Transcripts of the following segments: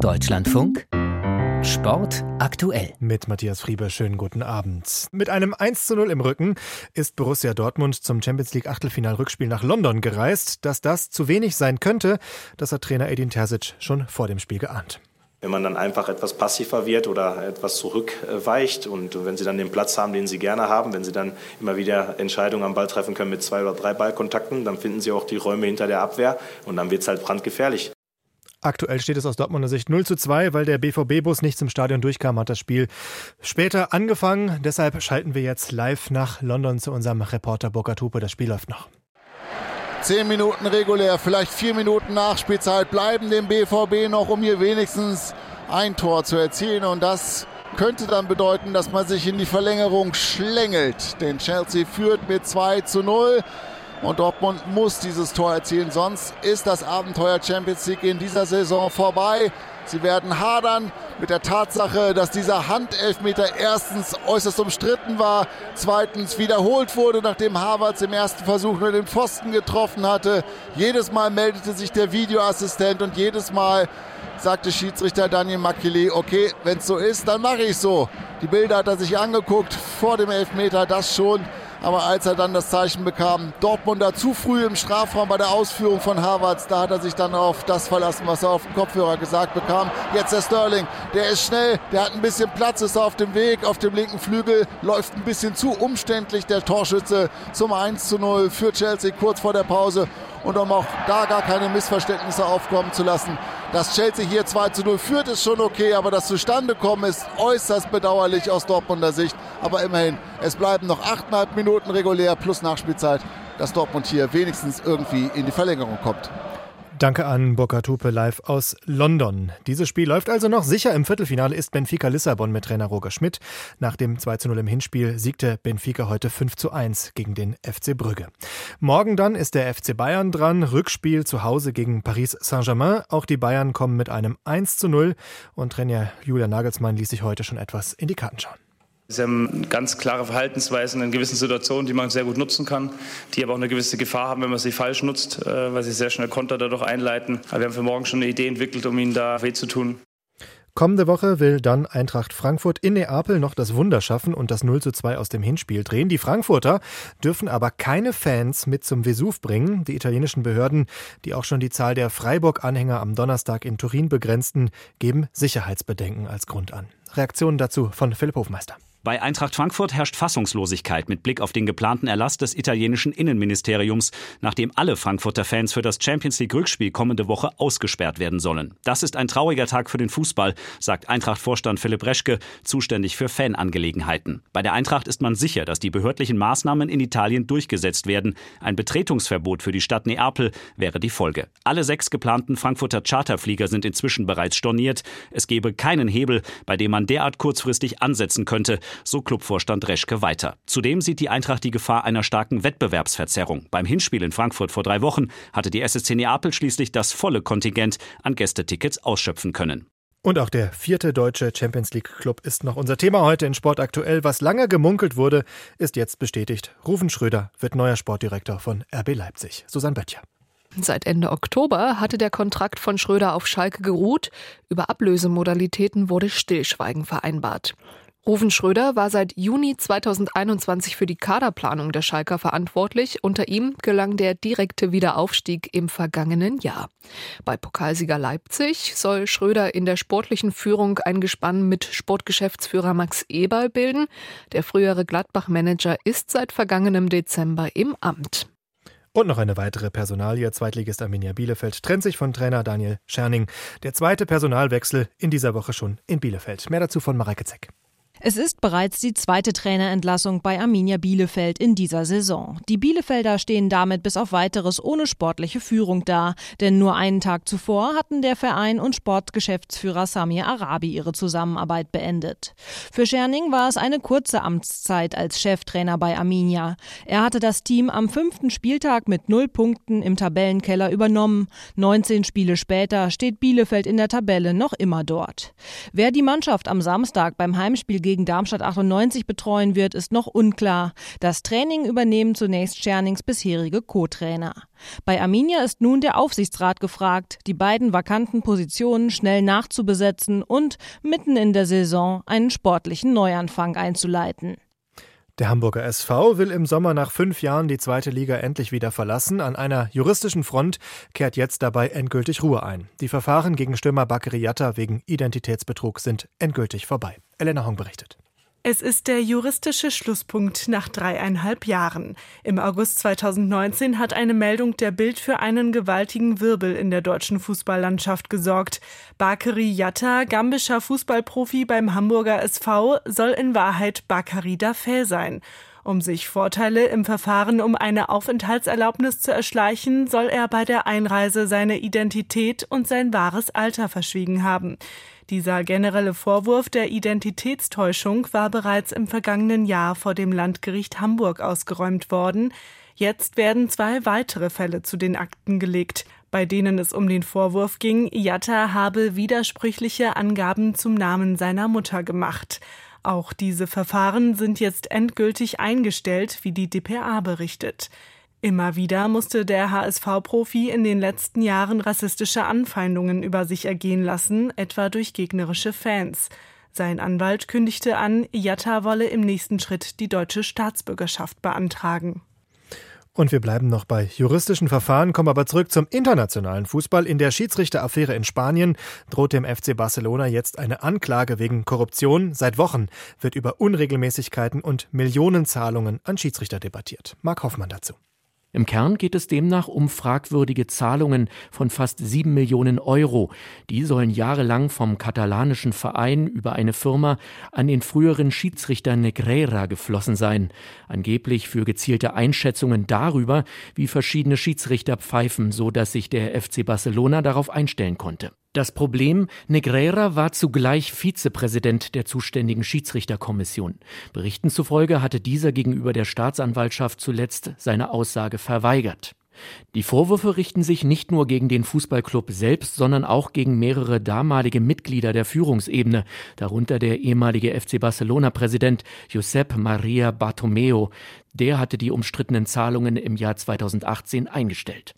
Deutschlandfunk Sport aktuell. Mit Matthias Frieber, schönen guten Abend. Mit einem 1 zu 0 im Rücken ist Borussia Dortmund zum Champions League Achtelfinal-Rückspiel nach London gereist. Dass das zu wenig sein könnte, das hat Trainer Edin Terzic schon vor dem Spiel geahnt. Wenn man dann einfach etwas passiver wird oder etwas zurückweicht und wenn sie dann den Platz haben, den sie gerne haben, wenn sie dann immer wieder Entscheidungen am Ball treffen können mit zwei oder drei Ballkontakten, dann finden sie auch die Räume hinter der Abwehr und dann wird es halt brandgefährlich. Aktuell steht es aus Dortmunder Sicht 0 zu 2, weil der BVB-Bus nicht zum Stadion durchkam, hat das Spiel später angefangen. Deshalb schalten wir jetzt live nach London zu unserem Reporter Burkhard Hupe. Das Spiel läuft noch. Zehn Minuten regulär, vielleicht vier Minuten Nachspielzeit bleiben dem BVB noch, um hier wenigstens ein Tor zu erzielen. Und das könnte dann bedeuten, dass man sich in die Verlängerung schlängelt. Denn Chelsea führt mit 2 zu 0. Und Dortmund muss dieses Tor erzielen, sonst ist das Abenteuer Champions League in dieser Saison vorbei. Sie werden hadern mit der Tatsache, dass dieser Handelfmeter erstens äußerst umstritten war, zweitens wiederholt wurde, nachdem Havertz im ersten Versuch nur den Pfosten getroffen hatte. Jedes Mal meldete sich der Videoassistent und jedes Mal sagte Schiedsrichter Daniel Makili, okay, wenn es so ist, dann mache ich so. Die Bilder hat er sich angeguckt vor dem Elfmeter, das schon. Aber als er dann das Zeichen bekam, Dortmunder zu früh im Strafraum bei der Ausführung von Havertz, da hat er sich dann auf das verlassen, was er auf dem Kopfhörer gesagt bekam. Jetzt der Sterling, der ist schnell, der hat ein bisschen Platz, ist auf dem Weg, auf dem linken Flügel, läuft ein bisschen zu umständlich der Torschütze zum 1 zu 0 für Chelsea kurz vor der Pause. Und um auch da gar keine Missverständnisse aufkommen zu lassen, dass Chelsea hier 2 zu 0 führt, ist schon okay, aber das Zustandekommen ist äußerst bedauerlich aus Dortmunder Sicht. Aber immerhin, es bleiben noch 8,5 Minuten regulär plus Nachspielzeit, dass Dortmund hier wenigstens irgendwie in die Verlängerung kommt. Danke an Burkhard Hupe live aus London. Dieses Spiel läuft also noch. Sicher im Viertelfinale ist Benfica Lissabon mit Trainer Roger Schmidt. Nach dem 2 zu 0 im Hinspiel siegte Benfica heute 5 zu 1 gegen den FC Brügge. Morgen dann ist der FC Bayern dran. Rückspiel zu Hause gegen Paris Saint-Germain. Auch die Bayern kommen mit einem 1 zu 0 und Trainer Julian Nagelsmann ließ sich heute schon etwas in die Karten schauen. Sie haben ganz klare Verhaltensweisen in gewissen Situationen, die man sehr gut nutzen kann, die aber auch eine gewisse Gefahr haben, wenn man sie falsch nutzt, äh, weil sie sehr schnell Konter dadurch einleiten. Aber wir haben für morgen schon eine Idee entwickelt, um ihnen da weh zu tun. Kommende Woche will dann Eintracht Frankfurt in Neapel noch das Wunder schaffen und das 0 zu 2 aus dem Hinspiel drehen. Die Frankfurter dürfen aber keine Fans mit zum Vesuv bringen. Die italienischen Behörden, die auch schon die Zahl der Freiburg-Anhänger am Donnerstag in Turin begrenzten, geben Sicherheitsbedenken als Grund an. Reaktionen dazu von Philipp Hofmeister. Bei Eintracht Frankfurt herrscht Fassungslosigkeit mit Blick auf den geplanten Erlass des italienischen Innenministeriums, nachdem alle Frankfurter Fans für das Champions League Rückspiel kommende Woche ausgesperrt werden sollen. Das ist ein trauriger Tag für den Fußball, sagt Eintracht-Vorstand Philipp Reschke, zuständig für Fanangelegenheiten. Bei der Eintracht ist man sicher, dass die behördlichen Maßnahmen in Italien durchgesetzt werden. Ein Betretungsverbot für die Stadt Neapel wäre die Folge. Alle sechs geplanten Frankfurter Charterflieger sind inzwischen bereits storniert. Es gebe keinen Hebel, bei dem man derart kurzfristig ansetzen könnte so Clubvorstand Reschke weiter. Zudem sieht die Eintracht die Gefahr einer starken Wettbewerbsverzerrung. Beim Hinspiel in Frankfurt vor drei Wochen hatte die SSC Neapel schließlich das volle Kontingent an Gästetickets ausschöpfen können. Und auch der vierte deutsche Champions League Club ist noch unser Thema heute in Sport aktuell. Was lange gemunkelt wurde, ist jetzt bestätigt. Rufen Schröder wird neuer Sportdirektor von RB Leipzig. Susanne Böttcher. Seit Ende Oktober hatte der Kontrakt von Schröder auf Schalke geruht. Über Ablösemodalitäten wurde Stillschweigen vereinbart. Rufen Schröder war seit Juni 2021 für die Kaderplanung der Schalker verantwortlich. Unter ihm gelang der direkte Wiederaufstieg im vergangenen Jahr. Bei Pokalsieger Leipzig soll Schröder in der sportlichen Führung ein Gespann mit Sportgeschäftsführer Max Eberl bilden. Der frühere Gladbach-Manager ist seit vergangenem Dezember im Amt. Und noch eine weitere Personalie. Zweitligist Arminia Bielefeld trennt sich von Trainer Daniel Scherning. Der zweite Personalwechsel in dieser Woche schon in Bielefeld. Mehr dazu von Mareike Zeck. Es ist bereits die zweite Trainerentlassung bei Arminia Bielefeld in dieser Saison. Die Bielefelder stehen damit bis auf weiteres ohne sportliche Führung da, denn nur einen Tag zuvor hatten der Verein und Sportgeschäftsführer Samir Arabi ihre Zusammenarbeit beendet. Für Scherning war es eine kurze Amtszeit als Cheftrainer bei Arminia. Er hatte das Team am fünften Spieltag mit null Punkten im Tabellenkeller übernommen. 19 Spiele später steht Bielefeld in der Tabelle noch immer dort. Wer die Mannschaft am Samstag beim Heimspiel gegen Darmstadt 98 betreuen wird, ist noch unklar. Das Training übernehmen zunächst Schernings bisherige Co-Trainer. Bei Arminia ist nun der Aufsichtsrat gefragt, die beiden vakanten Positionen schnell nachzubesetzen und mitten in der Saison einen sportlichen Neuanfang einzuleiten. Der Hamburger SV will im Sommer nach fünf Jahren die zweite Liga endlich wieder verlassen. An einer juristischen Front kehrt jetzt dabei endgültig Ruhe ein. Die Verfahren gegen Stürmer Bakary Yatta wegen Identitätsbetrug sind endgültig vorbei. Elena Hong berichtet. Es ist der juristische Schlusspunkt nach dreieinhalb Jahren. Im August 2019 hat eine Meldung der Bild für einen gewaltigen Wirbel in der deutschen Fußballlandschaft gesorgt. Bakary Yatta, gambischer Fußballprofi beim Hamburger SV, soll in Wahrheit Bakary Dafé sein. Um sich Vorteile im Verfahren um eine Aufenthaltserlaubnis zu erschleichen, soll er bei der Einreise seine Identität und sein wahres Alter verschwiegen haben. Dieser generelle Vorwurf der Identitätstäuschung war bereits im vergangenen Jahr vor dem Landgericht Hamburg ausgeräumt worden. Jetzt werden zwei weitere Fälle zu den Akten gelegt, bei denen es um den Vorwurf ging, Jatta habe widersprüchliche Angaben zum Namen seiner Mutter gemacht. Auch diese Verfahren sind jetzt endgültig eingestellt, wie die dpa berichtet. Immer wieder musste der HSV-Profi in den letzten Jahren rassistische Anfeindungen über sich ergehen lassen, etwa durch gegnerische Fans. Sein Anwalt kündigte an, Jatta wolle im nächsten Schritt die deutsche Staatsbürgerschaft beantragen. Und wir bleiben noch bei juristischen Verfahren, kommen aber zurück zum internationalen Fußball. In der Schiedsrichteraffäre in Spanien droht dem FC Barcelona jetzt eine Anklage wegen Korruption. Seit Wochen wird über Unregelmäßigkeiten und Millionenzahlungen an Schiedsrichter debattiert. Marc Hoffmann dazu. Im Kern geht es demnach um fragwürdige Zahlungen von fast sieben Millionen Euro. Die sollen jahrelang vom katalanischen Verein über eine Firma an den früheren Schiedsrichter Negreira geflossen sein. Angeblich für gezielte Einschätzungen darüber, wie verschiedene Schiedsrichter pfeifen, so dass sich der FC Barcelona darauf einstellen konnte. Das Problem, Negreira war zugleich Vizepräsident der zuständigen Schiedsrichterkommission. Berichten zufolge hatte dieser gegenüber der Staatsanwaltschaft zuletzt seine Aussage verweigert. Die Vorwürfe richten sich nicht nur gegen den Fußballclub selbst, sondern auch gegen mehrere damalige Mitglieder der Führungsebene, darunter der ehemalige FC Barcelona-Präsident Josep Maria Bartomeu. Der hatte die umstrittenen Zahlungen im Jahr 2018 eingestellt.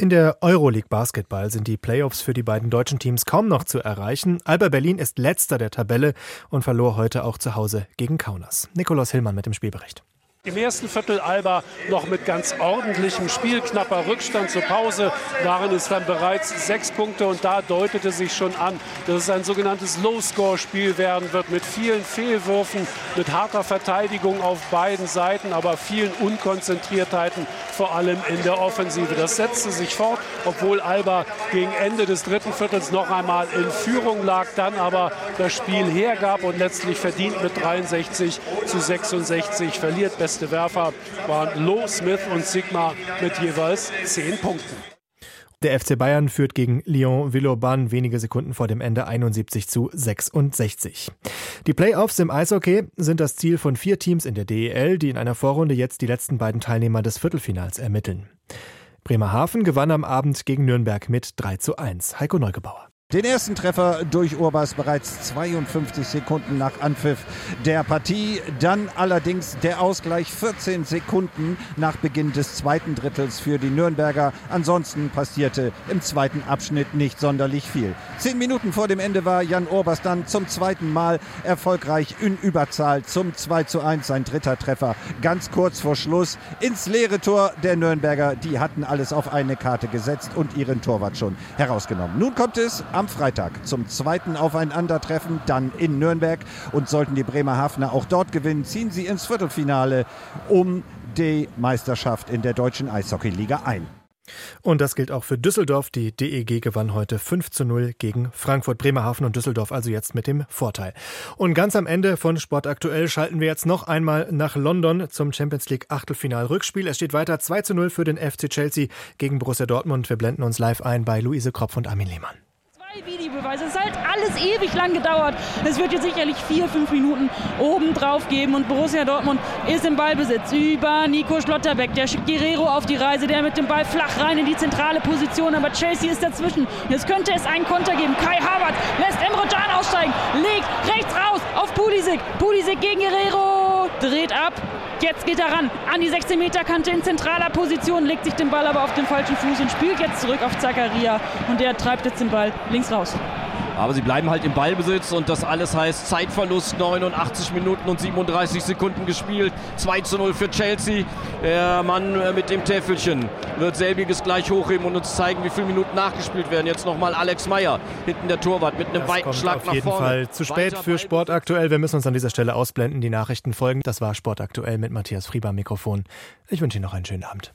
In der Euroleague Basketball sind die Playoffs für die beiden deutschen Teams kaum noch zu erreichen. Alba Berlin ist letzter der Tabelle und verlor heute auch zu Hause gegen Kaunas. Nikolaus Hillmann mit dem Spielbericht. Im ersten Viertel Alba noch mit ganz ordentlichem Spiel, knapper Rückstand zur Pause, waren es dann bereits sechs Punkte und da deutete sich schon an, dass es ein sogenanntes Low-Score-Spiel werden wird mit vielen Fehlwürfen, mit harter Verteidigung auf beiden Seiten, aber vielen Unkonzentriertheiten, vor allem in der Offensive. Das setzte sich fort, obwohl Alba gegen Ende des dritten Viertels noch einmal in Führung lag, dann aber das Spiel hergab und letztlich verdient mit 63 zu 66 verliert beste Werfer waren Lo, Smith und Sigma mit jeweils zehn Punkten. Der FC Bayern führt gegen Lyon Villeurbanne wenige Sekunden vor dem Ende 71 zu 66. Die Playoffs im Eishockey sind das Ziel von vier Teams in der DEL, die in einer Vorrunde jetzt die letzten beiden Teilnehmer des Viertelfinals ermitteln. Bremerhaven gewann am Abend gegen Nürnberg mit 3 zu 1. Heiko Neugebauer. Den ersten Treffer durch Urbas bereits 52 Sekunden nach Anpfiff der Partie. Dann allerdings der Ausgleich 14 Sekunden nach Beginn des zweiten Drittels für die Nürnberger. Ansonsten passierte im zweiten Abschnitt nicht sonderlich viel. Zehn Minuten vor dem Ende war Jan Urbas dann zum zweiten Mal erfolgreich in Überzahl zum 2 zu 1. Sein dritter Treffer ganz kurz vor Schluss ins leere Tor der Nürnberger. Die hatten alles auf eine Karte gesetzt und ihren Torwart schon herausgenommen. Nun kommt es am Freitag zum zweiten Aufeinandertreffen, dann in Nürnberg. Und sollten die Bremerhavener auch dort gewinnen, ziehen sie ins Viertelfinale um die Meisterschaft in der deutschen Eishockeyliga ein. Und das gilt auch für Düsseldorf. Die DEG gewann heute 5 zu 0 gegen Frankfurt, Bremerhaven und Düsseldorf, also jetzt mit dem Vorteil. Und ganz am Ende von Sport aktuell schalten wir jetzt noch einmal nach London zum Champions League Achtelfinal-Rückspiel. Es steht weiter 2 zu 0 für den FC Chelsea gegen Borussia Dortmund. Wir blenden uns live ein bei Luise Kropf und Armin Lehmann. Videobeweise. Es hat alles ewig lang gedauert. Es wird jetzt sicherlich vier, fünf Minuten oben drauf geben und Borussia Dortmund ist im Ballbesitz über Nico Schlotterbeck. Der schickt Guerrero auf die Reise, der mit dem Ball flach rein in die zentrale Position, aber Chelsea ist dazwischen. Jetzt könnte es einen Konter geben. Kai Havertz lässt Emre Can aussteigen, legt rechts raus auf. Pulisic. Pulisic gegen Guerrero. Dreht ab. Jetzt geht er ran. An die 16-Meter-Kante in zentraler Position. Legt sich den Ball aber auf den falschen Fuß und spielt jetzt zurück auf Zakaria. Und der treibt jetzt den Ball links raus. Aber sie bleiben halt im Ballbesitz und das alles heißt Zeitverlust, 89 Minuten und 37 Sekunden gespielt. 2 zu 0 für Chelsea. Der Mann äh, mit dem Täfelchen wird selbiges gleich hochheben und uns zeigen, wie viele Minuten nachgespielt werden. Jetzt nochmal Alex Meyer, hinten der Torwart mit einem das weiten Schlag nach vorne. Auf jeden Fall zu spät für Sport aktuell. Wir müssen uns an dieser Stelle ausblenden. Die Nachrichten folgen. Das war Sport aktuell mit Matthias Frieber Mikrofon. Ich wünsche Ihnen noch einen schönen Abend.